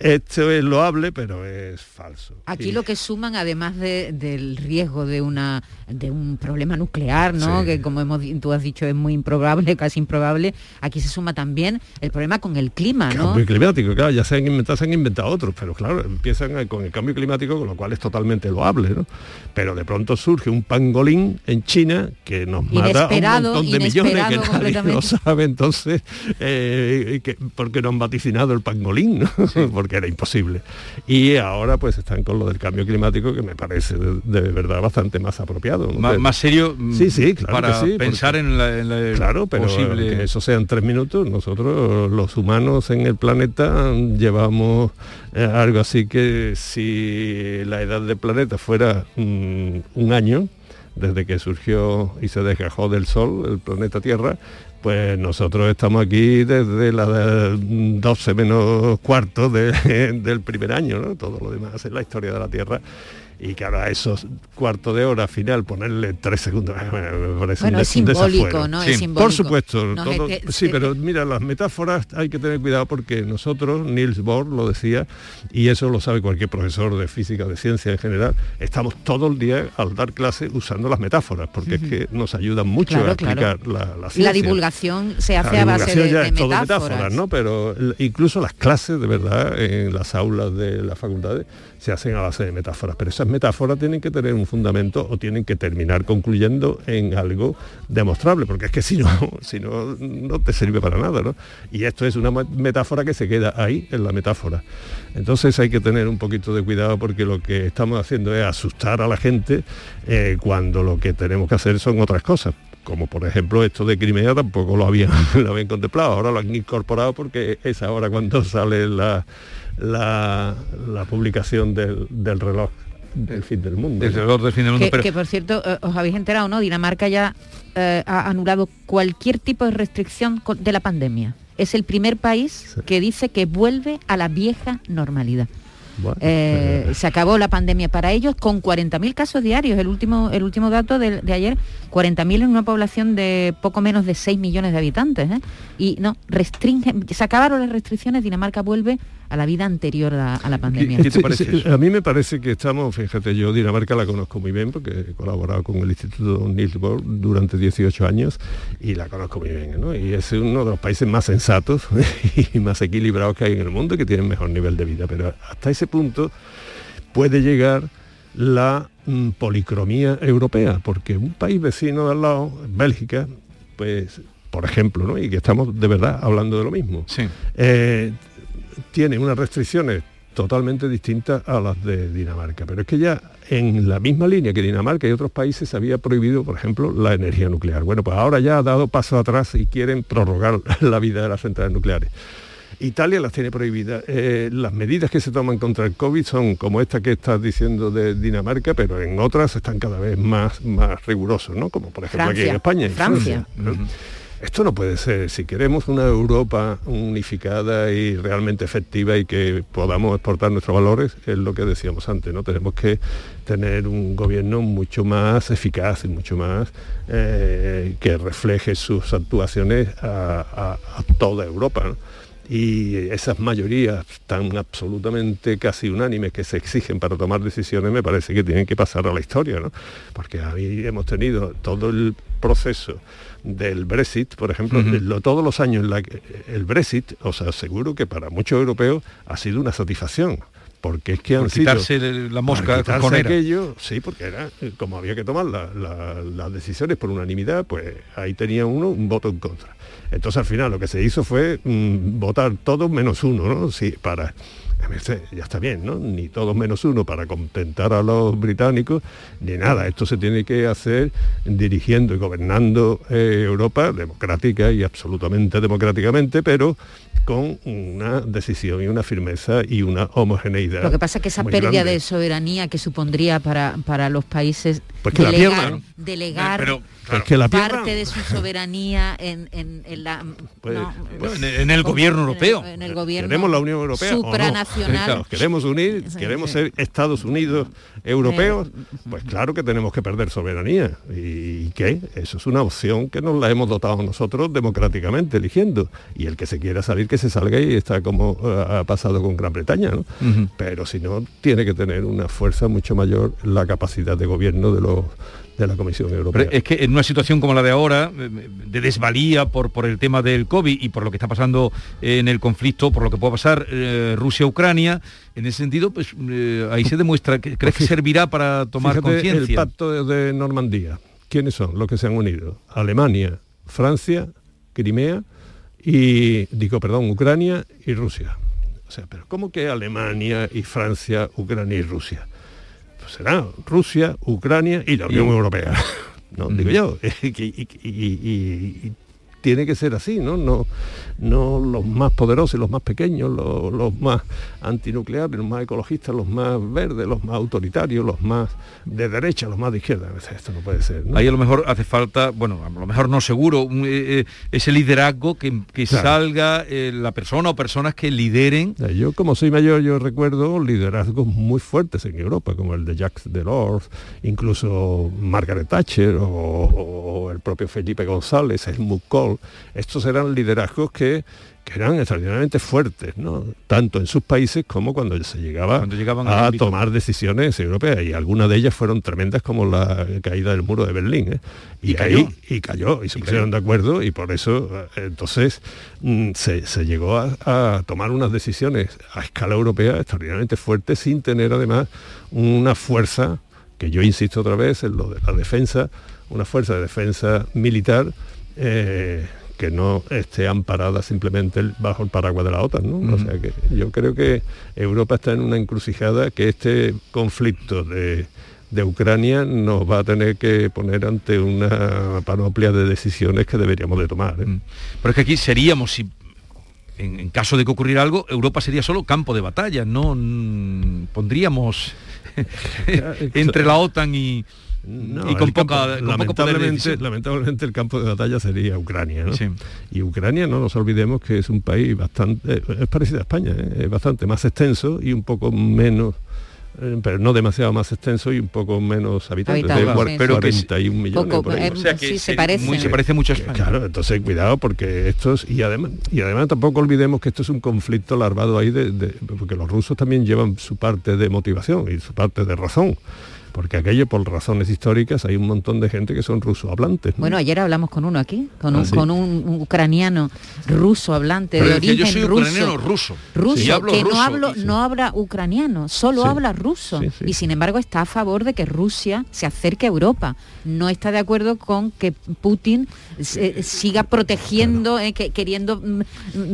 Esto es loable, pero es falso. Aquí Y- lo que suman, además de- del riesgo de una de un problema nuclear, ¿no? Sí. Que como hemos, tú has dicho es muy improbable, casi improbable, aquí se suma también el problema con el clima, ¿no? Cambio climático, claro, ya se han inventado, se han inventado otros, pero claro, empiezan con el cambio climático, con lo cual es totalmente loable, ¿no? Pero de pronto surge un pangolín en China que nos mata a un montón de millones que nadie lo sabe, entonces, eh, que, porque no han vaticinado el pangolín, ¿no? porque era imposible. Y ahora pues están con lo del cambio climático que me parece de, de verdad bastante más apropiado. más serio mm, Sí, sí, claro para que sí, pensar porque- en la, en la Claro, pero posible que eso sean tres minutos. Nosotros, los humanos en el planeta, llevamos eh, algo así que si la edad del planeta fuera mm, un año, desde que surgió y se desgajó del Sol, el planeta Tierra, pues nosotros estamos aquí desde la de 12 menos cuarto de- del primer año, ¿no? Todo lo demás es la historia de la Tierra. Y que ahora a esos cuartos de hora final ponerle tres segundos, me parece Bueno, un es un simbólico. ¿no? Es Por simbólico. supuesto, No, todo- es que- sí, pero mira, las metáforas hay que tener cuidado porque nosotros, Niels Bohr lo decía, y eso lo sabe cualquier profesor de física, de ciencia en general, estamos todo el día al dar clase usando las metáforas, porque es que nos ayudan mucho Claro, a explicar claro. la, la La ciencia. divulgación se La hace a base de, ya de es todo metáforas. ¿no? Pero incluso las clases, de verdad, en las aulas de las facultades, se hacen a base de metáforas. Pero esas metáforas tienen que tener un fundamento o tienen que terminar concluyendo en algo demostrable, porque es que si no, si no, no te sirve para nada, ¿no? Y esto es una metáfora que se queda ahí en la metáfora. Entonces hay que tener un poquito de cuidado porque lo que estamos haciendo es asustar a la gente eh, cuando lo que tenemos que hacer son otras cosas como por ejemplo esto de Crimea tampoco lo habían, lo habían contemplado, ahora lo han incorporado porque es ahora cuando sale la, la, la publicación del, del reloj del fin del mundo. del reloj del fin del mundo, Que, pero que, por cierto, eh, os habéis enterado, ¿no? Dinamarca ya eh, ha anulado cualquier tipo de restricción de la pandemia. Es el primer país que dice que vuelve a la vieja normalidad. Bueno, Eh, se acabó la pandemia para ellos con 40.000 casos diarios. El último, el último dato de, de ayer, 40.000 en una población de poco menos de 6 millones de habitantes. ¿eh? Y no, restringen, se acabaron las restricciones, Dinamarca vuelve a la vida anterior a, a la pandemia. Sí, sí, a mí me parece que estamos, fíjate, yo Dinamarca la conozco muy bien porque he colaborado con el Instituto Niels Bohr durante 18 años y la conozco muy bien, ¿no? Y es uno de los países más sensatos y más equilibrados que hay en el mundo y que tienen mejor nivel de vida. Pero hasta ese punto puede llegar la mm, policromía europea, porque un país vecino de al lado, Bélgica, pues, por ejemplo, ¿no? y que estamos de verdad hablando de lo mismo, eh, tiene unas restricciones totalmente distintas a las de Dinamarca. Pero es que ya en la misma línea que Dinamarca y otros países se había prohibido, por ejemplo, la energía nuclear. Bueno, pues ahora ya ha dado paso atrás y quieren prorrogar la vida de las centrales nucleares. Italia las tiene prohibidas. Eh, las medidas que se toman contra el COVID son como esta que estás diciendo de Dinamarca, pero en otras están cada vez más, más rigurosos, ¿no? Como por ejemplo aquí en. España. en Francia. ¿no? Esto no puede ser. Si queremos una Europa unificada y realmente efectiva y que podamos exportar nuestros valores, es lo que decíamos antes, ¿no? Tenemos que tener un gobierno mucho más eficaz y mucho más eh, que refleje sus actuaciones a, toda Europa. Y esas mayorías tan absolutamente casi unánimes que se exigen para tomar decisiones me parece que tienen que pasar a la historia, ¿no? Porque ahí hemos tenido todo el proceso del Brexit, por ejemplo, lo- todos los años la que- el Brexit, os aseguro que para muchos europeos ha sido una satisfacción. porque es que han Por quitarse la mosca quitarse cojonera. aquello, sí, porque era como había que tomar la- la- las decisiones por unanimidad, pues ahí tenía uno un voto en contra. Entonces al final lo que se hizo fue mm, votar todos menos uno, ¿no? Sí, para ya está bien, ¿no? Ni todos menos uno para contentar a los británicos, ni nada. Esto se tiene que hacer dirigiendo y gobernando eh, Europa democrática y absolutamente democráticamente, pero con una decisión y una firmeza y una homogeneidad. Lo que pasa es que esa pérdida grande. de soberanía que supondría para, para los países Pues que la delegar, pierdan. delegar Pero, Que la parte de su soberanía en, en- en la Pues- no, pues- en, en el gobierno europeo. en el gobierno ¿Queremos la Unión Europea no? supranacional. Claro, queremos unir, queremos ser Estados Unidos europeos, pues claro que tenemos que perder soberanía. ¿Y qué? Eso es una opción que nos la hemos dotado nosotros democráticamente, eligiendo. Y el que se quiera salir, que se salga y está como eh, ha pasado con Gran Bretaña, ¿no? Pero si no, tiene que tener una fuerza mucho mayor la capacidad de gobierno de los de la Comisión Europea. Pero es que en una situación como la de ahora, eh, de desvalía por, por el tema del COVID y por lo que está pasando en el conflicto, por lo que pueda pasar eh, Rusia-Ucrania, en ese sentido, pues eh, ahí se demuestra que crees que servirá para tomar Fíjate el conciencia. pacto de, de Normandía. ¿Quiénes son los que se han unido? Alemania, Francia, Crimea y, digo, perdón, Ucrania y Rusia. O sea, pero ¿cómo que Alemania y Francia, Ucrania y Rusia? Será Rusia, Ucrania y la Unión Europea. No, digo yo. Y- y tiene que ser así, ¿no? No, no los más poderosos los más pequeños, los, los más antinucleares, los más ecologistas, los más verdes, los más autoritarios, los más de derecha, los más de izquierda. Esto no puede ser. ¿no? Ahí a lo mejor hace falta, bueno, a lo mejor no seguro, un, eh, eh, ese liderazgo que, que Claro. salga eh, la persona o personas que lideren. Yo como soy mayor, yo recuerdo liderazgos muy fuertes en Europa, como el de Jacques Delors, incluso Margaret Thatcher o, o el propio Felipe González, Helmut Estos eran liderazgos que, que eran extraordinariamente fuertes, ¿no? tanto en sus países como cuando se llegaba Cuando llegaban al a tomar decisiones europeas. Y algunas de ellas fueron tremendas como la caída del muro de Berlín. ¿eh? Y, Y cayó. ahí- y cayó, y se Y pusieron cayó. de acuerdo y por eso eh, entonces mm, se, se llegó a, a tomar unas decisiones a escala europea extraordinariamente fuertes sin tener además una fuerza, que yo insisto otra vez en lo de la defensa, una fuerza de defensa militar eh, que no esté amparada simplemente bajo el paraguas de la OTAN. ¿no? O sea que yo creo que Europa está en una encrucijada que este conflicto de, de Ucrania nos va a tener que poner ante una panoplia de decisiones que deberíamos de tomar. ¿eh? Pero es que aquí seríamos, si, en, en caso de que ocurriera algo, Europa sería solo campo de batalla, no Mm, pondríamos entre la OTAN y, No, y con, campo- poca, con poco poder de lamentablemente, lamentablemente el campo de batalla sería Ucrania, ¿no? Y Ucrania, no nos olvidemos que es un país bastante, es parecido a España, ¿eh? es bastante más extenso y un poco menos, eh, pero no demasiado más extenso y un poco menos habitantes, Habitado, de sí. pero Pero que 41 millones. Poco, por ahí. eh, O sea que sí, se se- parece. muy- se parece mucho a España. Claro, entonces cuidado porque estos y además y además tampoco olvidemos que esto es un conflicto larvado ahí de, de- porque los rusos también llevan su parte de motivación y su parte de razón. Porque aquello por razones históricas hay un montón de gente que son ruso hablantes. ¿no? Bueno, ayer hablamos con uno aquí, con, Ah, un, sí. con un, un ucraniano ruso hablante Pero de es que origen yo soy ruso. ucraniano ruso. Ruso, hablo que ruso, no hablo, sí. no habla ucraniano, solo Sí. habla ruso. Sí, sí. Y sin embargo está a favor de que Rusia se acerque a Europa. No está de acuerdo con que Putin se- siga protegiendo, eh, que- queriendo mm,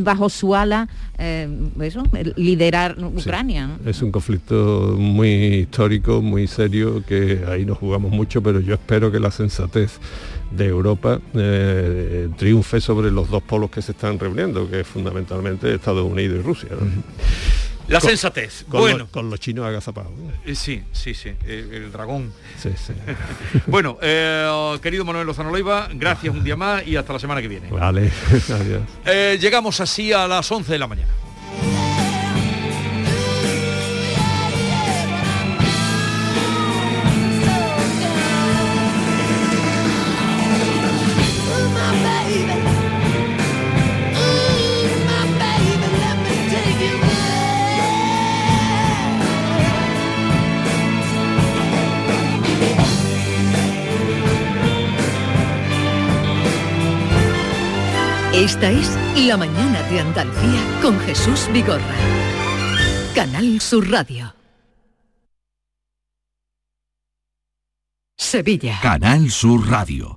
bajo su ala eh, eso, liderar Ucrania. ¿no? Es un conflicto muy histórico, muy serio, que ahí nos jugamos mucho, pero yo espero que la sensatez de Europa eh, triunfe sobre los dos polos que se están reuniendo, que es fundamentalmente Estados Unidos y Rusia. ¿no? La Con- sensatez. con bueno. los- con los chinos agazapados. ¿no? Eh, Sí, sí, sí, el, el dragón. Sí, sí. bueno, eh, querido Manuel Lozano Leiva, gracias un día más y hasta la semana que viene. Vale, adiós. Eh, llegamos así a las 11 de la mañana. Esta es La Mañana de Andalucía con Jesús Vigorra. Canal Sur Radio. Sevilla. Canal Sur Radio.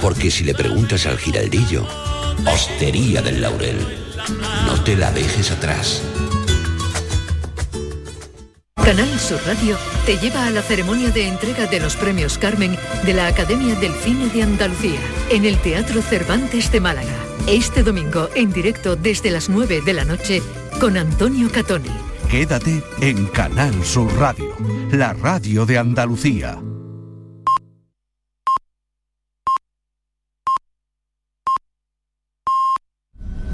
Porque si le preguntas al giraldillo, Hostería del Laurel, no te la dejes atrás. Canal Sur Radio te lleva a la ceremonia de entrega de los premios Carmen de la Academia del Cine de Andalucía en el Teatro Cervantes de Málaga. Este domingo en directo desde las 9 de la noche con Antonio Catoni. Quédate en Canal Sur Radio, la radio de Andalucía.